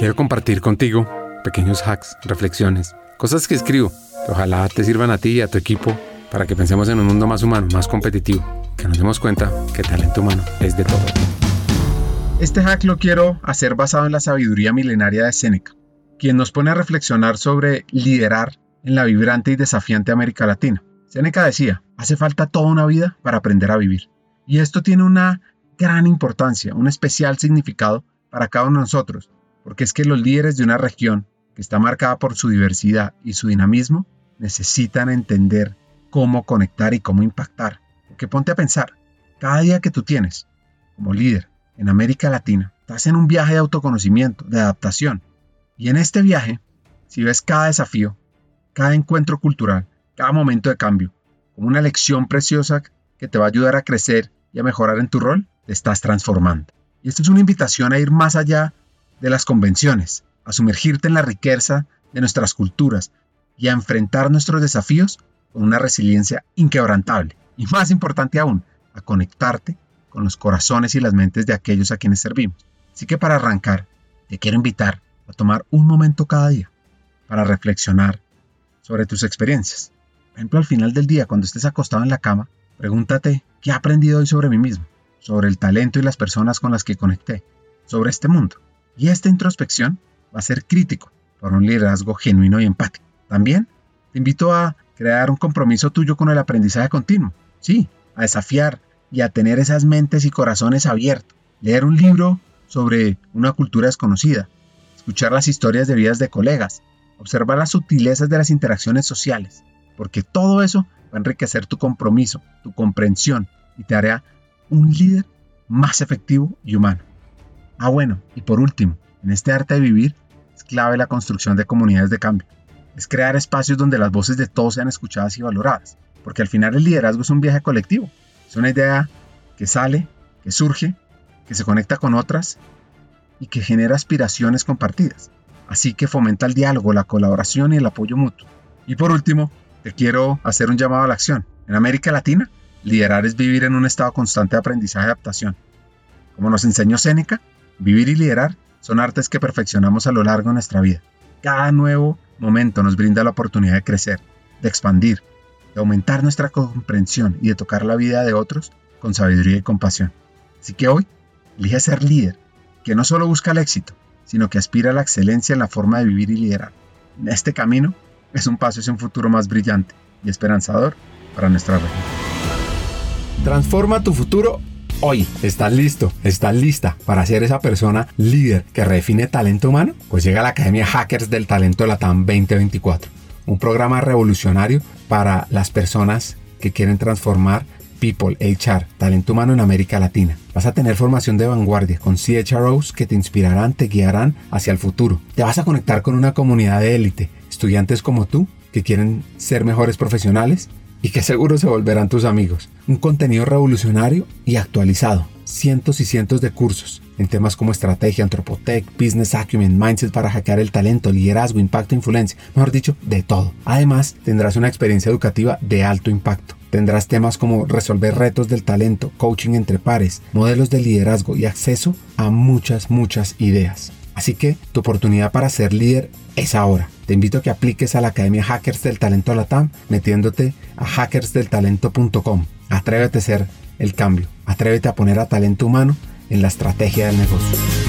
Quiero compartir contigo pequeños hacks, reflexiones, cosas que escribo que ojalá te sirvan a ti y a tu equipo para que pensemos en un mundo más humano, más competitivo, que nos demos cuenta que talento humano es de todo. Este hack lo quiero hacer basado en la sabiduría milenaria de Séneca, quien nos pone a reflexionar sobre liderar en la vibrante y desafiante América Latina. Séneca decía, hace falta toda una vida para aprender a vivir. Y esto tiene una gran importancia, un especial significado para cada uno de nosotros, porque es que los líderes de una región que está marcada por su diversidad y su dinamismo necesitan entender cómo conectar y cómo impactar. Porque ponte a pensar, cada día que tú tienes como líder en América Latina, estás en un viaje de autoconocimiento, de adaptación. Y en este viaje, si ves cada desafío, cada encuentro cultural, cada momento de cambio, como una lección preciosa que te va a ayudar a crecer y a mejorar en tu rol, te estás transformando. Y esto es una invitación a ir más allá de las convenciones, a sumergirte en la riqueza de nuestras culturas y a enfrentar nuestros desafíos con una resiliencia inquebrantable. Y más importante aún, a conectarte con los corazones y las mentes de aquellos a quienes servimos. Así que para arrancar, te quiero invitar a tomar un momento cada día para reflexionar sobre tus experiencias. Por ejemplo, al final del día, cuando estés acostado en la cama, pregúntate qué he aprendido hoy sobre mí mismo, sobre el talento y las personas con las que conecté, sobre este mundo. Y esta introspección va a ser crítico para un liderazgo genuino y empático. También te invito a crear un compromiso tuyo con el aprendizaje continuo. Sí, a desafiar y a tener esas mentes y corazones abiertos. Leer un libro sobre una cultura desconocida. Escuchar las historias de vidas de colegas. Observar las sutilezas de las interacciones sociales. Porque todo eso va a enriquecer tu compromiso, tu comprensión y te hará un líder más efectivo y humano. Ah, bueno, y por último, en este arte de vivir es clave la construcción de comunidades de cambio. Es crear espacios donde las voces de todos sean escuchadas y valoradas, porque al final el liderazgo es un viaje colectivo. Es una idea que sale, que surge, que se conecta con otras y que genera aspiraciones compartidas. Así que fomenta el diálogo, la colaboración y el apoyo mutuo. Y por último, te quiero hacer un llamado a la acción. En América Latina, liderar es vivir en un estado constante de aprendizaje y adaptación. Como nos enseñó Séneca, Vivir y liderar son artes que perfeccionamos a lo largo de nuestra vida. Cada nuevo momento nos brinda la oportunidad de crecer, de expandir, de aumentar nuestra comprensión y de tocar la vida de otros con sabiduría y compasión. Así que hoy, elige ser líder, que no solo busca el éxito, sino que aspira a la excelencia en la forma de vivir y liderar. En este camino es un paso hacia un futuro más brillante y esperanzador para nuestra región. Transforma tu futuro hoy estás listo, estás lista para ser esa persona líder que redefine talento humano, pues llega a la Academia Hackers del Talento Latam 2024, un programa revolucionario para las personas que quieren transformar People, HR, talento humano en América Latina. Vas a tener formación de vanguardia con CHROs que te inspirarán, te guiarán hacia el futuro. Te vas a conectar con una comunidad de élite, estudiantes como tú que quieren ser mejores profesionales y que seguro se volverán tus amigos. Un contenido revolucionario y actualizado. Cientos y cientos de cursos en temas como estrategia, antropotech, business acumen, mindset para hackear el talento, liderazgo, impacto, influencia, mejor dicho, de todo. Además, tendrás una experiencia educativa de alto impacto. Tendrás temas como resolver retos del talento, coaching entre pares, modelos de liderazgo y acceso a muchas, muchas ideas. Así que tu oportunidad para ser líder es ahora. Te invito a que apliques a la Academia Hackers del Talento Latam metiéndote a hackersdeltalento.com. Atrévete a ser el cambio. Atrévete a poner a talento humano en la estrategia del negocio.